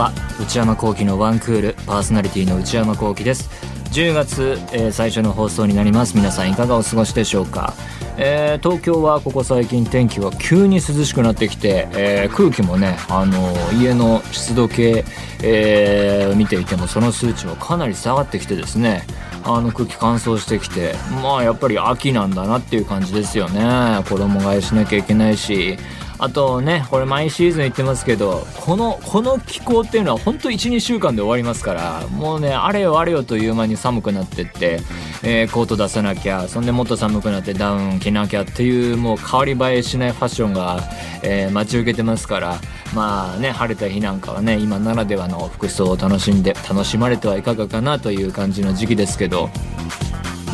は。内山聖輝のワンクールパーソナリティの内山聖輝です。10月、えー最初の放送になります。皆さんいかがお過ごしでしょうか、えー東京はここ最近天気は急に涼しくなってきて、えー空気もねあの家の湿度計、えー見ていてもその数値はかなり下がってきてですね。あの空気乾燥してきてまあやっぱり秋なんだなっていう感じですよね。衣替えしなきゃいけないし。あとねこれ毎シーズン言ってますけどこのこの気候っていうのは本当12週間で終わりますからもうねあれよあれよという間に寒くなってって、えーコート出さなきゃそんでもっと寒くなってダウン着なきゃっていうもう変わり映えしないファッションが、えー待ち受けてますからまあね晴れた日なんかはね今ならではの服装を楽しんで楽しまれてはいかがかなという感じの時期ですけど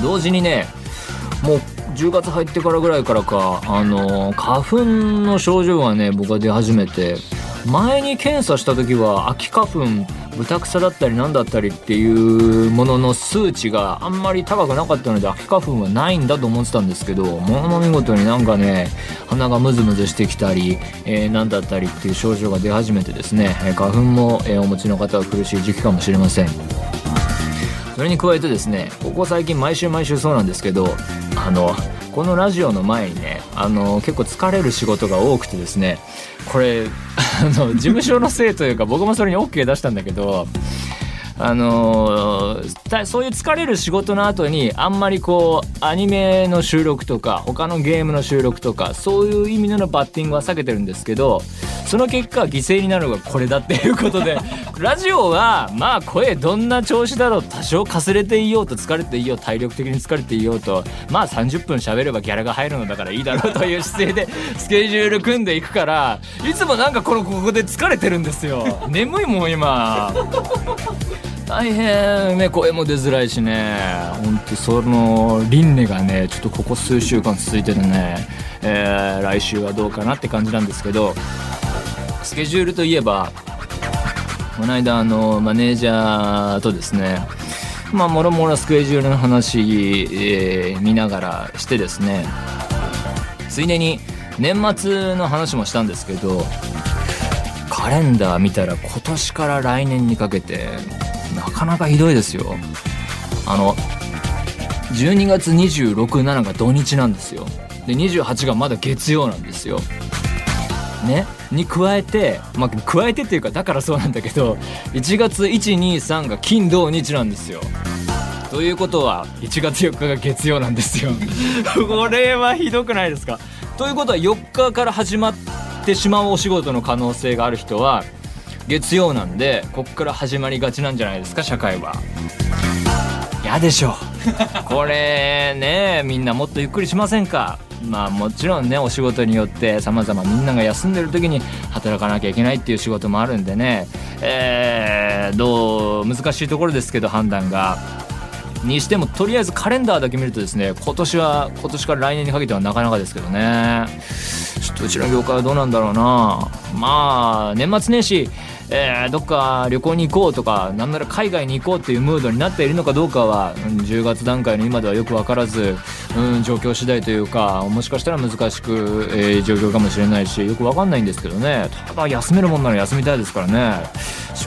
同時にねもう10月入ってからぐらいからかあの花粉の症状がね僕は出始めて前に検査した時は秋花粉豚草だったり何だったりっていうものの数値があんまり高くなかったので秋花粉はないんだと思ってたんですけどものの見事になんかね鼻がムズムズしてきたり、えー、何だったりっていう症状が出始めてですね花粉も、えお持ちの方は苦しい時期かもしれません。それに加えてですねここ最近毎週毎週そうなんですけどあのこのラジオの前にねあの結構疲れる仕事が多くてですねこれ あの事務所のせいというか僕もそれに OK 出したんだけどあのたそういう疲れる仕事の後にあんまりこうアニメの収録とか他のゲームの収録とかそういう意味でのバッティングは避けてるんですけどその結果犠牲になるのがこれだっていうことで ラジオはまあ声どんな調子だろう多少かすれていようと疲れていよう体力的に疲れていようとまあ30分喋ればギャラが入るのだからいいだろうという姿勢で スケジュール組んでいくからいつもなんかこのここで疲れてるんですよ。眠いもん今 大変ね声も出づらいしね。本当その輪廻がねちょっとここ数週間続いててね、えー来週はどうかなって感じなんですけどスケジュールといえばこの間あのマネージャーとですねまあもろもろスケジュールの話、えー見ながらしてですねついでに年末の話もしたんですけどカレンダー見たら今年から来年にかけてかなかひどいですよ。あの12月267が土日なんですよ。で28がまだ月曜なんですよ。ね？に加えてまあ加えてっていうかだからそうなんだけど1月123が金土日なんですよ。ということは1月4日が月曜なんですよ。これはひどくないですか？ということは4日から始まってしまうお仕事の可能性がある人は月曜なんでこっから始まりがちなんじゃないですか社会は。嫌でしょ これねみんなもっとゆっくりしませんか？まあもちろんねお仕事によって様々みんなが休んでる時に働かなきゃいけないっていう仕事もあるんでね。えーどう難しいところですけど判断が。にしてもとりあえずカレンダーだけ見るとですね今年は今年から来年にかけてはなかなかですけどね。ちょっとうちの業界はどうなんだろうな。まあ年末年始えーどっか旅行に行こうとかなんなら海外に行こうっていうムードになっているのかどうかは、うん10月段階の今ではよく分からず、うん、状況次第というかもしかしたら難しく、えー状況かもしれないしよく分かんないんですけどね。ただ休めるもんなら休みたいですからね。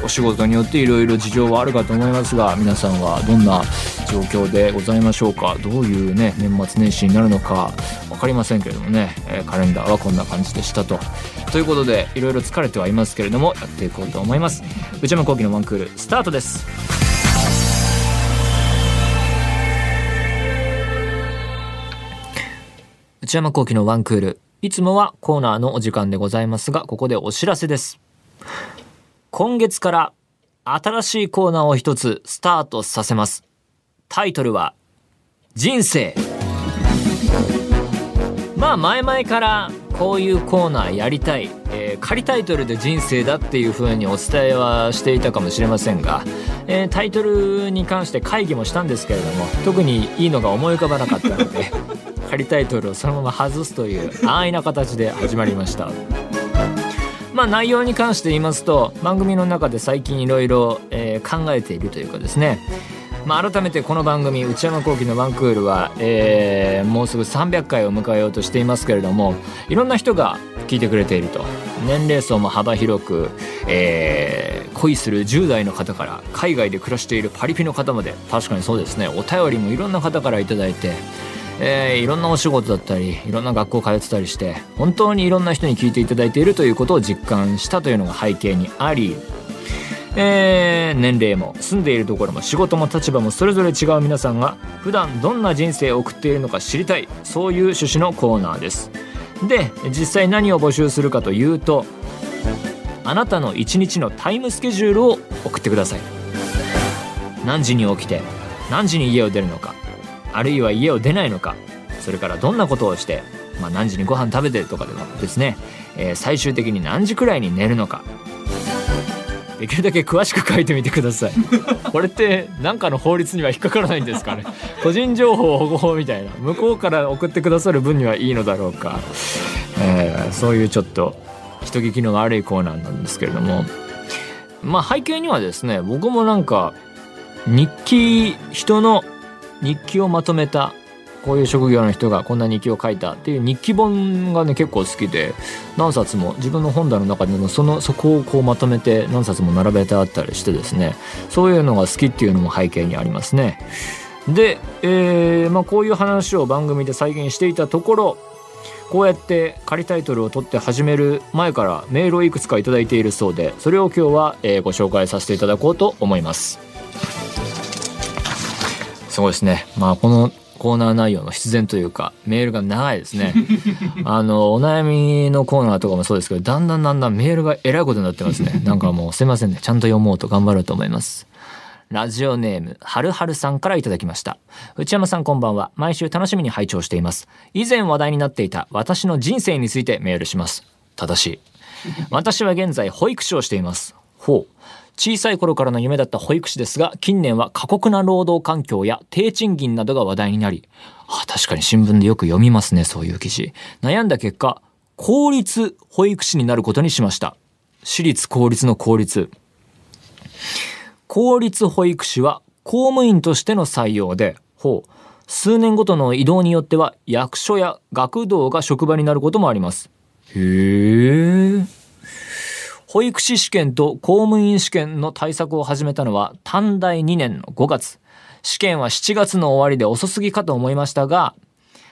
お仕事によっていろいろ事情はあるかと思いますが皆さんはどんな状況でございましょうか？どういうね年末年始になるのか分かりませんけれどもね、えカレンダーはこんな感じでしたと。ということでいろいろ疲れてはいますけれどもやっていこうと思います。内山聖輝のワンクールスタートです。内山聖輝のワンクールいつもはコーナーのお時間でございますがここでお知らせです。今月から新しいコーナーを一つスタートさせます。タイトルは人生。まあ前々からこういうコーナーやりたい、えー仮タイトルで人生だっていう風にお伝えはしていたかもしれませんが、えータイトルに関して会議もしたんですけれども特にいいのが思い浮かばなかったので 仮タイトルをそのまま外すという安易な形で始まりました。まあ内容に関して言いますと番組の中で最近いろいろ考えているというかですね。まあ、改めてこの番組内山聖輝のワンクールは、えー、もうすぐ300回を迎えようとしていますけれどもいろんな人が聞いてくれていると。年齢層も幅広く、えー、恋する10代の方から海外で暮らしているパリピの方まで。確かにそうですね。お便りもいろんな方から頂いて。えー、いろんなお仕事だったりいろんな学校通ってたりして本当にいろんな人に聞いていただいているということを実感したというのが背景にありえー、年齢も住んでいるところも仕事も立場もそれぞれ違う皆さんが普段どんな人生を送っているのか知りたいそういう趣旨のコーナーです。で実際何を募集するかというとあなたの一日のタイムスケジュールを送ってください。何時に起きて何時に家を出るのかあるいは家を出ないのかそれからどんなことをして、まあ、何時にご飯食べてるとかでもですね、えー、最終的に何時くらいに寝るのか。できるだけ詳しく書いてみてください。これって何かの法律には引っかからないんですかね。個人情報保護法みたいな。向こうから送ってくださる分にはいいのだろうか、えー、そういうちょっと人聞きの悪いコーナーなんですけれども。まあ背景にはですね僕もなんか日記人の日記をまとめたこういう職業の人がこんな日記を書いたっていう日記本がね結構好きで何冊も自分の本棚の中でもそのそこをこうまとめて何冊も並べてあったりしてですねそういうのが好きっていうのも背景にありますね。で、えーまあ、こういう話を番組で再現していたところこうやって仮タイトルを取って始める前からメールをいくつか頂いているそうでそれを今日は、え、ご紹介させていただこうと思います。すごいですね。まあこのコーナー内容の必然というかメールが長いですね あのお悩みのコーナーとかもそうですけどだんだんだんだんメールがえらいことになってますねなんかもうすいませんねちゃんと読もうと頑張ろうと思いますラジオネーム、はるはるさんからいただきました。内山さんこんばんは。毎週楽しみに拝聴しています。以前話題になっていた私の人生についてメールします。正しい。私は現在保育士をしています。ほう。小さい頃からの夢だった保育士ですが、近年は過酷な労働環境や低賃金などが話題になり、あ確かに新聞でよく読みますね、そういう記事。悩んだ結果、公立保育士になることにしました。私立公立の公立。公立保育士は公務員としての採用で、ほう、数年ごとの移動によっては役所や学童が職場になることもあります。へえ。保育士試験と公務員試験の対策を始めたのは短大2年の5月。試験は7月の終わりで遅すぎかと思いましたが、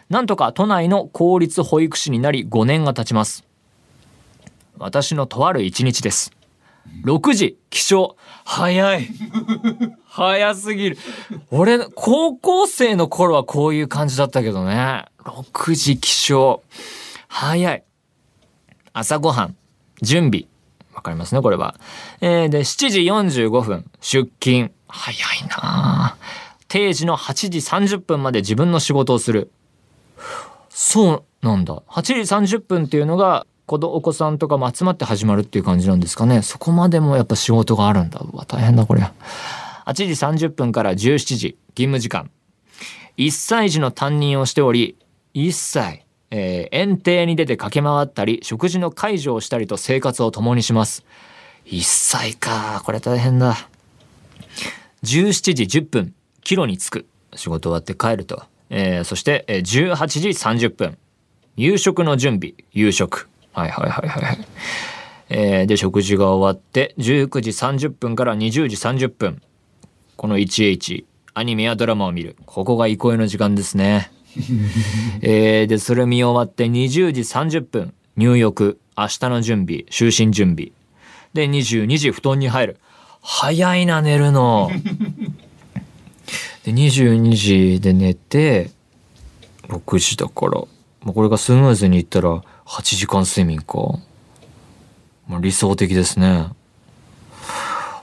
なんとか都内の公立保育士になり5年が経ちます。私のとある一日です。6時起床。早い。早すぎる。俺、高校生の頃はこういう感じだったけどね。6時起床。早い。朝ごはん、準備、わかりますね、これは。えー、で、7時45分、出勤。早いな定時の8時30分まで自分の仕事をする。そうなんだ。8時30分っていうのが、子お子さんとかも集まって始まるっていう感じなんですかね。そこまでもやっぱ仕事があるんだ。うわ、大変だ、これ。8時30分から17時、勤務時間。1歳児の担任をしており、1歳。えー、園庭に出て駆け回ったり、食事の介助をしたりと生活を共にします。1歳か。これ大変だ。17時10分、帰路に着く。仕事終わって帰ると。えー、そして、18時30分、夕食の準備、夕食。はいはいはいはい。えー、で、食事が終わって、19時30分から20時30分。この 1H、アニメやドラマを見る。ここが憩いの時間ですね。えー、で、それ見終わって20時30分、入浴、明日の準備、就寝準備。で、22時布団に入る。早いな、寝るの。で、22時で寝て、6時だから、まあ、これがスムーズにいったら8時間睡眠か。まあ、理想的ですね。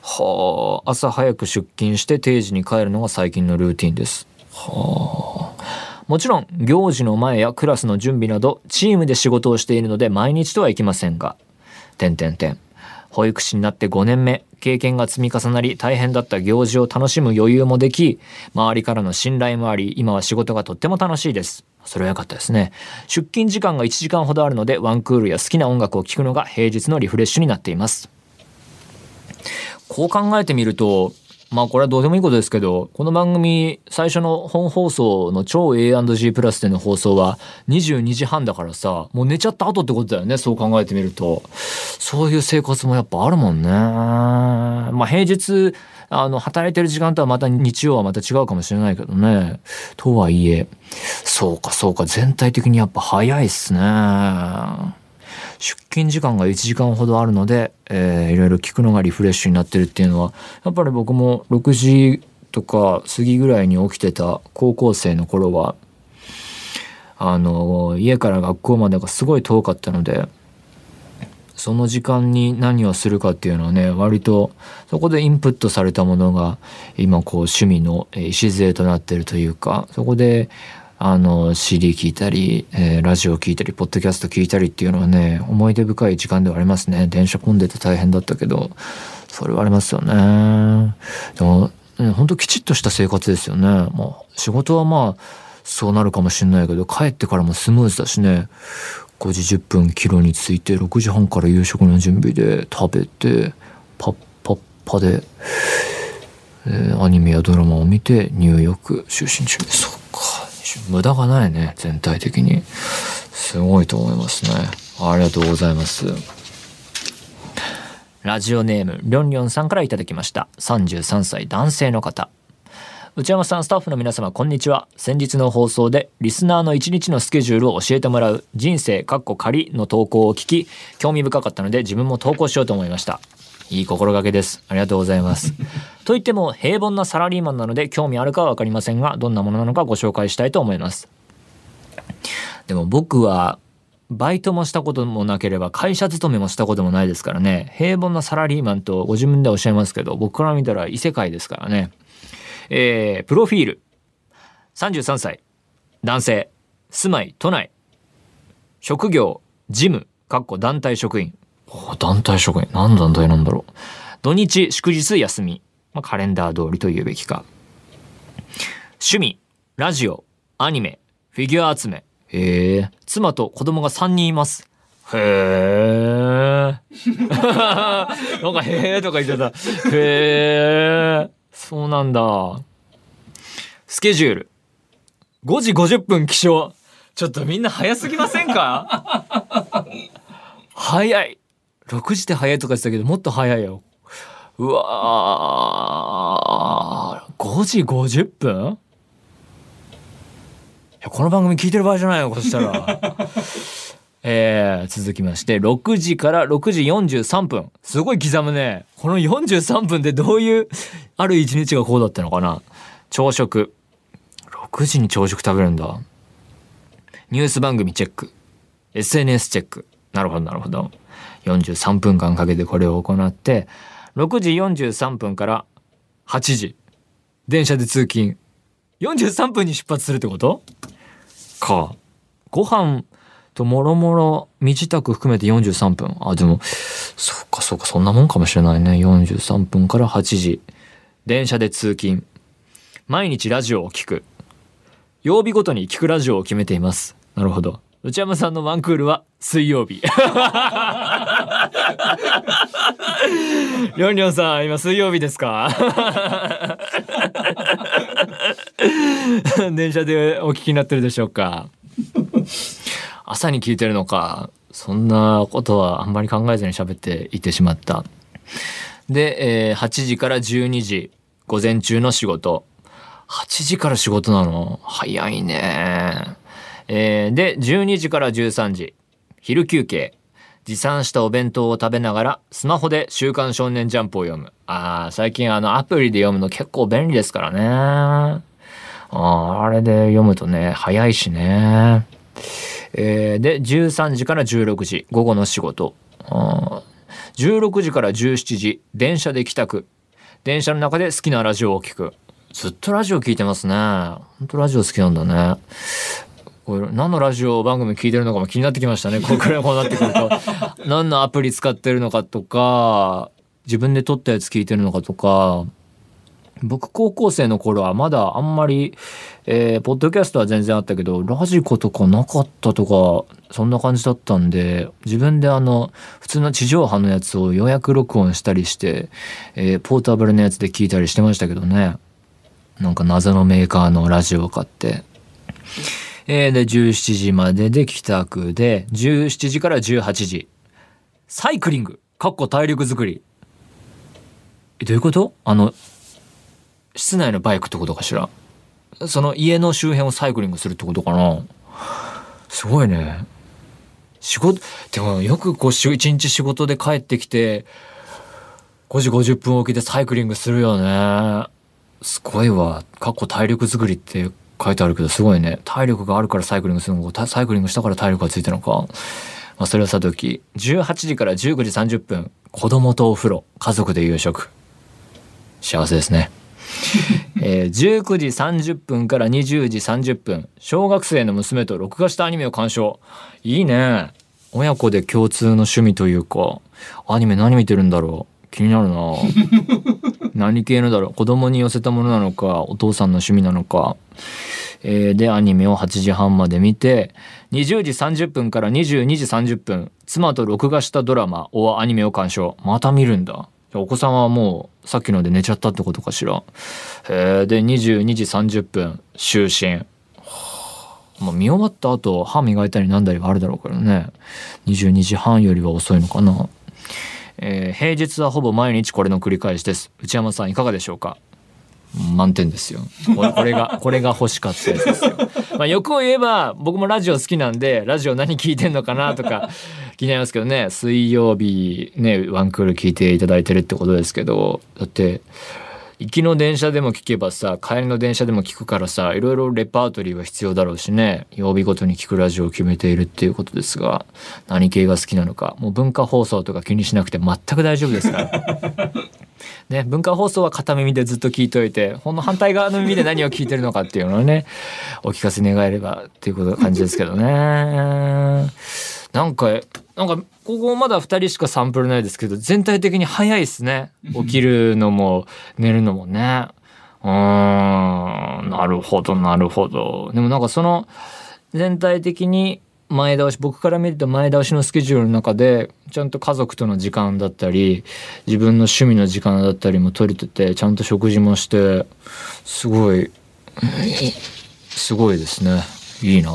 はあ、朝早く出勤して定時に帰るのが最近のルーティンです。はあ。もちろん行事の前やクラスの準備などチームで仕事をしているので毎日とはいきませんが、点点点。保育士になって5年目、経験が積み重なり大変だった行事を楽しむ余裕もでき、周りからの信頼もあり、今は仕事がとっても楽しいです。それは良かったですね。出勤時間が1時間ほどあるので、ワンクールや好きな音楽を聴くのが平日のリフレッシュになっています。こう考えてみると、まあこれはどうでもいいことですけど、この番組最初の本放送の超 A&G プラスでの放送は22時半だからさ、もう寝ちゃった後ってことだよね、そう考えてみると。そういう生活もやっぱあるもんね。まあ平日、あの、働いてる時間とはまた日曜はまた違うかもしれないけどね。とはいえ、そうかそうか、全体的にやっぱ早いっすね。出勤時間が1時間ほどあるので、えー、いろいろ聞くのがリフレッシュになってるっていうのはやっぱり僕も6時とか過ぎぐらいに起きてた高校生の頃はあの家から学校までがすごい遠かったのでその時間に何をするかっていうのはね割とそこでインプットされたものが今こう趣味の礎となってるというかそこであの CD 聞いたり、えー、ラジオ聞いたりポッドキャスト聞いたりっていうのはね思い出深い時間ではありますね。電車混んでて大変だったけどそれはありますよね。でも、ね、ほんときちっとした生活ですよね。まあ仕事はまあそうなるかもしれないけど帰ってからもスムーズだしね。5時10分帰路に着いて6時半から夕食の準備で食べてパッパッパで、えー、アニメやドラマを見て入浴就寝準備そうか無駄がないね全体的に。すごいと思いますね。ありがとうございます。ラジオネームりょんりょんさんからいただきました。33歳男性の方。内山さんスタッフの皆様こんにちは。先日の放送でリスナーの一日のスケジュールを教えてもらう人生かっこ仮の投稿を聞き興味深かったので自分も投稿しようと思いました。いい心がけです。ありがとうございます。と言っても平凡なサラリーマンなので興味あるかは分かりませんが、どんなものなのかご紹介したいと思います。でも僕はバイトもしたこともなければ会社勤めもしたこともないですからね。平凡なサラリーマンとご自分でおっしゃいますけど僕から見たら異世界ですからね。えー、プロフィール。33歳男性。住まい。都内。職業。事務。かっこ団体職員団体職員。何団体なんだろう。土日、祝日、休み。まあ、カレンダー通りと言うべきか。趣味、ラジオ、アニメ、フィギュア集め。へえ。妻と子供が3人います。へえ。なんかへえとか言ってた。へえ。そうなんだ。スケジュール。5時50分起床。ちょっとみんな早すぎませんか？早い。6時で早いとか言ってたけどもっと早いよ。うわー。5時50分この番組聞いてる場合じゃないよそしたら。えー、続きまして6時から6時43分すごい刻むね。この43分でどういうある一日がこうだったのかな。朝食。6時に朝食食べるんだ。ニュース番組チェック。SNS チェック。なるほどなるほど。43分間かけてこれを行って6時43分から8時電車で通勤。43分に出発するってこと？か。ご飯ともろもろ身支度含めて43分。あでもそっかそっかそんなもんかもしれないね。43分から8時。電車で通勤。毎日ラジオを聞く。曜日ごとに聞くラジオを決めています。なるほど。内山さんのワンクールは水曜日。りょんりょんさん、今水曜日ですか？電車でお聞きになってるでしょうか？朝に聞いてるのか？そんなことはあんまり考えずに喋っていてしまった。で、えー、8時から12時、午前中の仕事。8時から仕事なの？早いね。えー、で、12時から13時、昼休憩。持参したお弁当を食べながら、スマホで週刊少年ジャンプを読む。ああ、最近あのアプリで読むの結構便利ですからね。ああ、あれで読むとね、早いしね。えー、で、13時から16時、午後の仕事。16時から17時、電車で帰宅。電車の中で好きなラジオを聞く。ずっとラジオ聞いてますね。ほんとラジオ好きなんだね。これ何のラジオ番組聞いてるのかも気になってきましたね。これくらいこうなってくると。何のアプリ使ってるのかとか、自分で撮ったやつ聞いてるのかとか、僕高校生の頃はまだあんまり、えー、ポッドキャストは全然あったけどラジコとかなかったとかそんな感じだったんで自分であの普通の地上波のやつを予約録音したりして、えー、ポータブルのやつで聞いたりしてましたけどねなんか謎のメーカーのラジオを買って。えー、で17時までで帰宅で17時から18時。サイクリング。かっこ体力づくりどういうこと？あの室内のバイクってことかしら？その家の周辺をサイクリングするってことかな？すごいね。仕事でもよくこう一日仕事で帰ってきて5時50分起きでサイクリングするよね。すごいわ。過去体力作りって書いてあるけどすごいね。体力があるからサイクリングするのかサイクリングしたから体力がついたのか。まあ、それはさとき18時から19時30分子供とお風呂。家族で夕食。幸せですね。えー、19時30分から20時30分。小学生の娘と録画したアニメを鑑賞。いいね。親子で共通の趣味というかアニメ何見てるんだろう。気になるな 何系のだろう子供に寄せたものなのかお父さんの趣味なのか、えー、でアニメを8時半まで見て20時30分から22時30分妻と録画したドラマおアニメを鑑賞また見るんだお子さんはもうさっきので寝ちゃったってことかしら。えー、で、22時30分、就寝。まあ、見終わった後、歯磨いたりなんだりはあるだろうからね。22時半よりは遅いのかな。えー、平日はほぼ毎日これの繰り返しです。内山さんいかがでしょうか？満点ですよ。これが、これが欲しかったやつですよ。まあ、欲を言えば、僕もラジオ好きなんで、ラジオ何聞いてんのかなとか、気になりますけどね、水曜日ね、ワンクール聞いていただいてるってことですけど、だって、行きの電車でも聞けばさ帰りの電車でも聞くからさいろいろレパートリーは必要だろうしね。曜日ごとに聞くラジオを決めているっていうことですが何系が好きなのか。もう文化放送とか気にしなくて全く大丈夫ですから。ね、文化放送は片耳でずっと聞いといてほんの反対側の耳で何を聞いてるのかっていうのをねお聞かせ願えればっていうこと感じですけどね。なんかなんかここまだ2人しかサンプルないですけど全体的に早いですね。起きるのも寝るのもね。うん。なるほどなるほど。でもなんかその全体的に前倒し僕から見ると前倒しのスケジュールの中でちゃんと家族との時間だったり自分の趣味の時間だったりも取れててちゃんと食事もしてすごいすごいですね。いいな。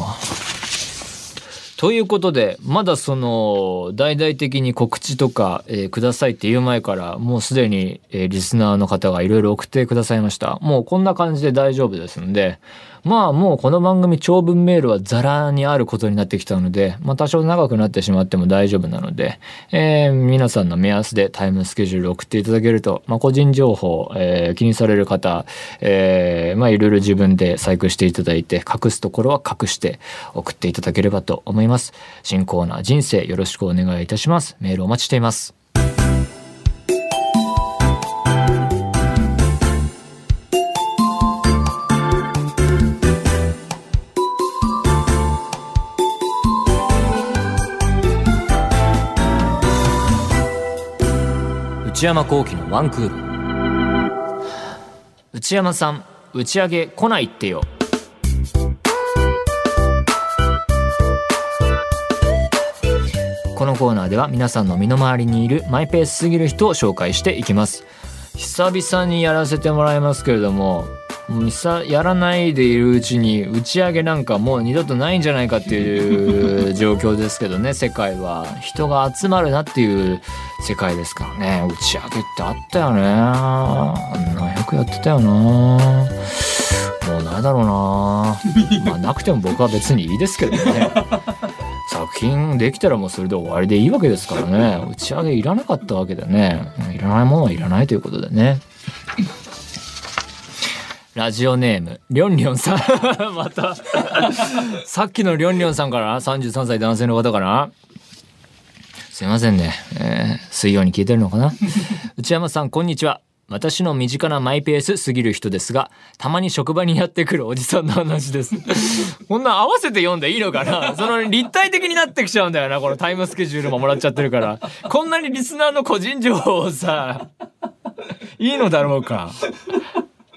ということでまだその大々的に告知とか、えー、くださいって言う前からもうすでに、えー、リスナーの方がいろいろ送ってくださいました。もうこんな感じで大丈夫ですのでまあもうこの番組長文メールはザラにあることになってきたので、まあ多少長くなってしまっても大丈夫なので、えー、皆さんの目安でタイムスケジュールを送っていただけると、まあ個人情報、えー、気にされる方、えー、まあいろいろ自分で細工していただいて、隠すところは隠して送っていただければと思います。新コーナー人生よろしくお願いいたします。メールお待ちしています。内山幸輝のワンクール。内山さん打ち上げ来ないってよ。このコーナーでは皆さんの身の回りにいるマイペースすぎる人を紹介していきます。久々にやらせてもらいますけれどももうさやらないでいるうちに打ち上げなんかもう二度とないんじゃないかっていう状況ですけどね。世界は人が集まるなっていう世界ですからね。打ち上げってあったよね。あんなよくやってたよな。もうないだろうな。まあなくても僕は別にいいですけどね。作品できたらもうそれで終わりでいいわけですからね。打ち上げいらなかったわけでね。いらないものはいらないということでね。ラジオネーム、りょんりょんさん。またさっきのりょんりょんさんから33歳男性の方かなすいませんね。えー、水曜に聞いてるのかな？内山さん、こんにちは。私の身近なマイペースすぎる人ですが、たまに職場にやってくるおじさんの話です。こんな合わせて読んでいいのかな？その立体的になってきちゃうんだよな、このタイムスケジュールももらっちゃってるから。こんなにリスナーの個人情報をさ、いいのだろうか？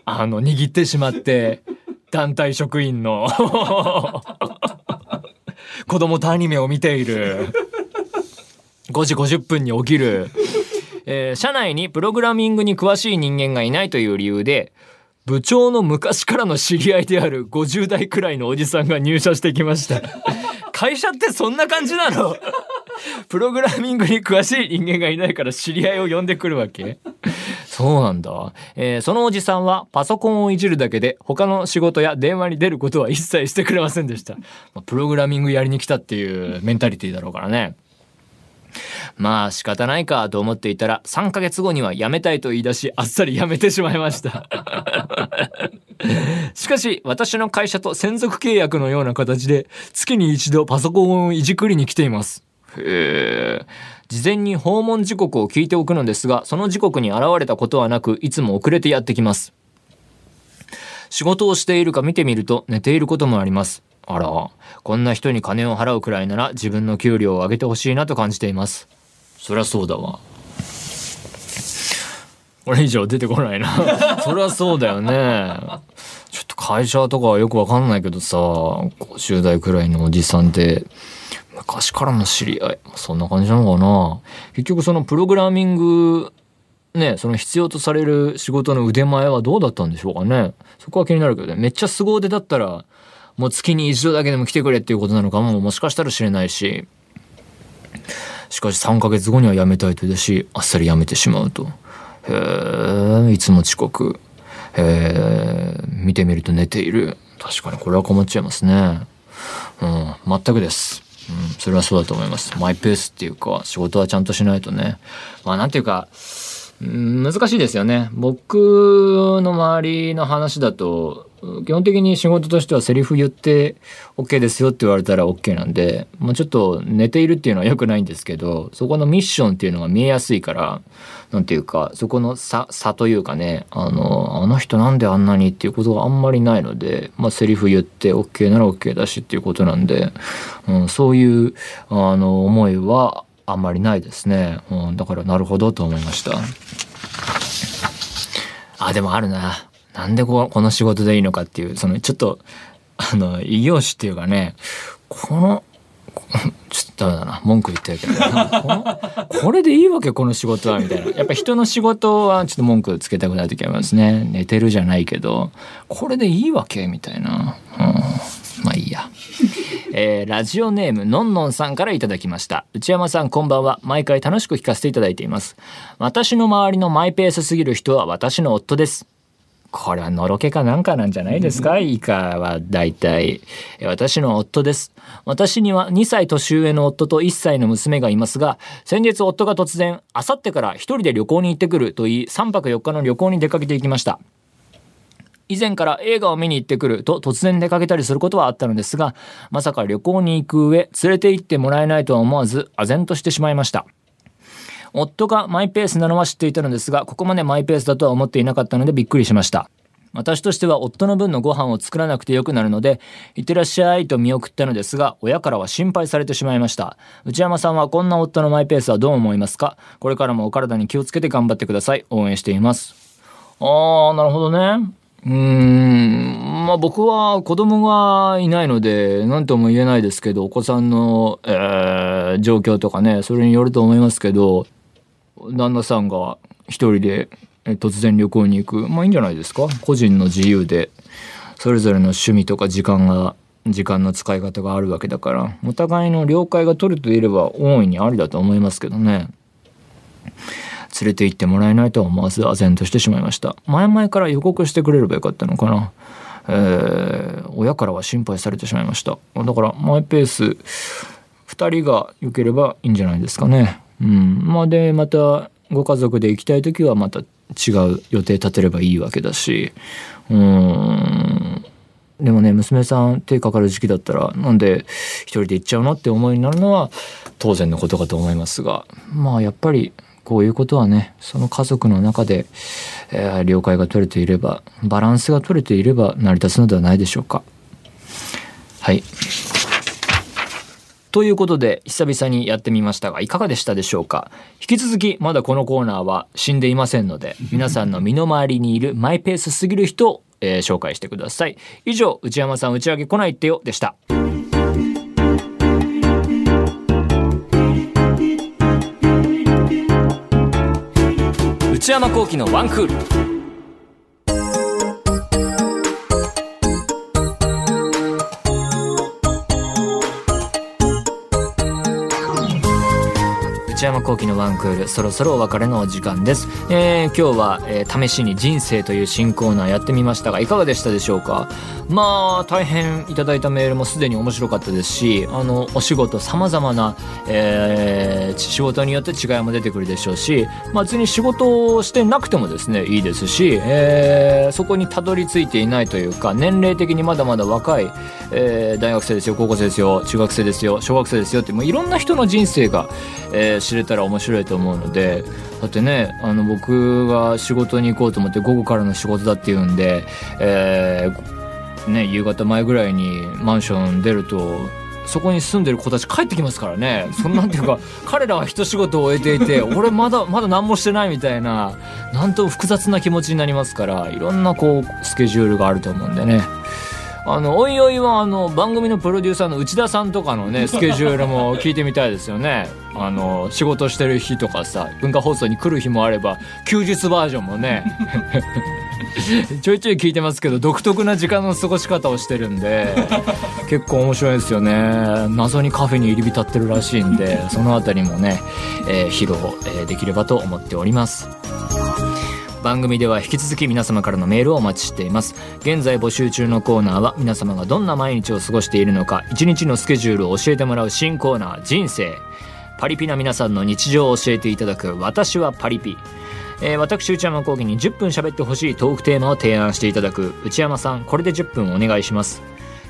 あの、握ってしまって、団体職員の 子供とアニメを見ている。5時50分に起きる。えー社内にプログラミングに詳しい人間がいないという理由で、部長の昔からの知り合いである50代くらいのおじさんが入社してきました。会社ってそんな感じなの？プログラミングに詳しい人間がいないから知り合いを呼んでくるわけ？そうなんだ、えーそのおじさんはパソコンをいじるだけで他の仕事や電話に出ることは一切してくれませんでした。まあプログラミングやりに来たっていうメンタリティだろうからね。まあ仕方ないかと思っていたら3ヶ月後には辞めたいと言い出しあっさり辞めてしまいました。しかし私の会社と専属契約のような形で月に一度パソコンをいじくりに来ています。へえ。事前に訪問時刻を聞いておくのですが、その時刻に現れたことはなく、いつも遅れてやってきます。仕事をしているか見てみると寝ていることもあります。あら、こんな人に金を払うくらいなら自分の給料を上げてほしいなと感じています。そりゃそうだわ。これ以上出てこないな。そりゃそうだよね。ちょっと会社とかはよくわかんないけどさ、50代くらいのおじさんって、昔からの知り合い、そんな感じなのかな。結局そのプログラミング、ね、その必要とされる仕事の腕前はどうだったんでしょうかね。そこは気になるけどね。めっちゃ凄腕だったら、もう月に一度だけでも来てくれっていうことなのかも、もしかしたら知れないし。しかし3ヶ月後には辞めたいと言うし、あっさり辞めてしまうと。へえ、いつも遅刻。へえ、見てみると寝ている。確かにこれは困っちゃいますね。うん、全くです。うん、それはそうだと思います。マイペースっていうか、仕事はちゃんとしないとね。まあなんていうか、うん難しいですよね。僕の周りの話だと、基本的に仕事としてはセリフ言って OK ですよって言われたら OK なんで、まあ、ちょっと寝ているっていうのは良くないんですけど、そこのミッションっていうのが見えやすいから、なんていうか、そこの差、差というかね、あの、あの人なんであんなにっていうことがあんまりないので、まあ、セリフ言って OK なら OK だしっていうことなんで、うん、そういう、あの、思いはあんまりないですね。うん、だからなるほどと思いました。あ、でもあるな。なんでこの仕事でいいのかっていう、そのちょっと、あの、異業種っていうかね、この、ちょっとダメだな。文句言ってるけど、ここれでいいわけこの仕事はみたいな。やっぱ人の仕事はちょっと文句つけたくない時ありますね。寝てるじゃないけど、これでいいわけみたいな。うん、まあいいや。えーラジオネームのんのんさんからいただきました内山さんこんばんは毎回楽しく聞かせていただいています私の周りのマイペースすぎる人は私の夫ですこれはのろけかなんかなんじゃないですか？以下は大体。えー私の夫です。私には2歳年上の夫と1歳の娘がいますが先日夫が突然あさってから一人で旅行に行ってくると言い3泊4日の旅行に出かけていきました。以前から映画を見に行ってくると突然出かけたりすることはあったのですが、まさか旅行に行く上、連れて行ってもらえないとは思わず、唖然としてしまいました。夫がマイペースなのは知っていたのですが、ここまでマイペースだとは思っていなかったのでびっくりしました。私としては夫の分のご飯を作らなくてよくなるので、いってらっしゃいと見送ったのですが、親からは心配されてしまいました。内山さんはこんな夫のマイペースはどう思いますか？これからもお体に気をつけて頑張ってください。応援しています。あー、なるほどね。うーん、まあ僕は子供がいないので、何とも言えないですけど、お子さんの、えー状況とかね、それによると思いますけど、旦那さんが一人で突然旅行に行く。まあいいんじゃないですか？個人の自由で、それぞれの趣味とか時間が、時間の使い方があるわけだから、お互いの了解が取れていれば大いにありだと思いますけどね。連れて行ってもらえないとは思わず唖然としてしまいました前々から予告してくれればよかったのかなえー親からは心配されてしまいましただからマイペース2人が良ければいいんじゃないですかねうん。まあでまたご家族で行きたい時はまた違う予定立てればいいわけだし。うん。でもね娘さん手かかる時期だったらなんで一人で行っちゃうのって思いになるのは当然のことかと思いますが。まあやっぱりこういうことはねその家族の中で、えー了解が取れていればバランスが取れていれば成り立つのではないでしょうか。はい。ということで久々にやってみましたがいかがでしたでしょうか？引き続きまだこのコーナーは死んでいませんので皆さんの身の回りにいるマイペースすぎる人を、えー紹介してください。以上内山さん打ち上げ来ないってよでした。内山幸喜のワンクール。内山幸喜のワンクールそろそろお別れのお時間です、えー今日は、えー試しに人生という新コーナーやってみましたがいかがでしたでしょうか？まあ大変いただいたメールもすでに面白かったですしあのお仕事さまざまな、えー仕事によって違いも出てくるでしょうし、まあ、別に仕事をしてなくてもですねいいですし、えーそこにたどり着いていないというか年齢的にまだまだ若い、えー大学生ですよ高校生ですよ中学生ですよ小学生ですよってもういろんな人の人生が、えー知れたら面白いと思うのでだってねあの僕が仕事に行こうと思って午後からの仕事だっていうんで、えーね、夕方前ぐらいにマンション出るとそこに住んでる子たち帰ってきますからね。そんなんていうか 彼らは一仕事を終えていて俺まだまだ何もしてないみたいななんとも複雑な気持ちになりますからいろんなこうスケジュールがあると思うんでね。あのおいおいはあの番組のプロデューサーの内田さんとかのねスケジュールも聞いてみたいですよねあの仕事してる日とかさ文化放送に来る日もあれば休日バージョンもね。ちょいちょい聞いてますけど独特な時間の過ごし方をしてるんで結構面白いですよね。謎にカフェに入り浸ってるらしいんでそのあたりもね、えー披露、えーできればと思っております。番組では引き続き皆様からのメールをお待ちしています。現在募集中のコーナーは皆様がどんな毎日を過ごしているのか一日のスケジュールを教えてもらう新コーナー人生パリピな皆さんの日常を教えていただく私はパリピ。えー私内山講義に10分喋ってほしいトークテーマを提案していただく内山さんこれで10分お願いします。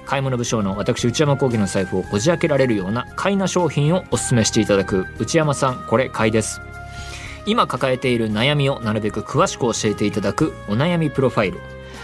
買い物部署の私内山講義の財布をこじ開けられるような買いな商品をお勧めしていただく内山さんこれ買いです。今抱えている悩みをなるべく詳しく教えていただくお悩みプロファイル。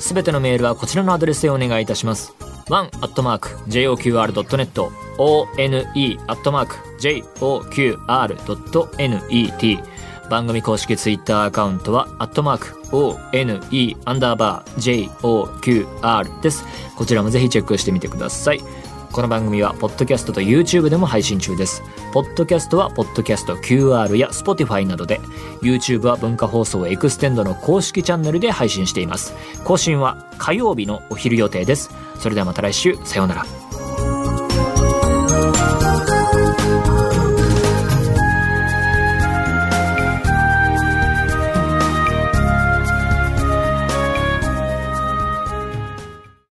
すべてのメールはこちらのアドレスでお願いいたします。one.joqr.net one.joqr.net 番組公式ツイッターアカウントは、アットマーク、one, アンダーバー、joqr です。こちらもぜひチェックしてみてください。この番組は、ポッドキャストと YouTube でも配信中です。ポッドキャストは、ポッドキャスト QR や Spotify などで、YouTube は文化放送エクステンドの公式チャンネルで配信しています。更新は火曜日のお昼予定です。それではまた来週、さようなら。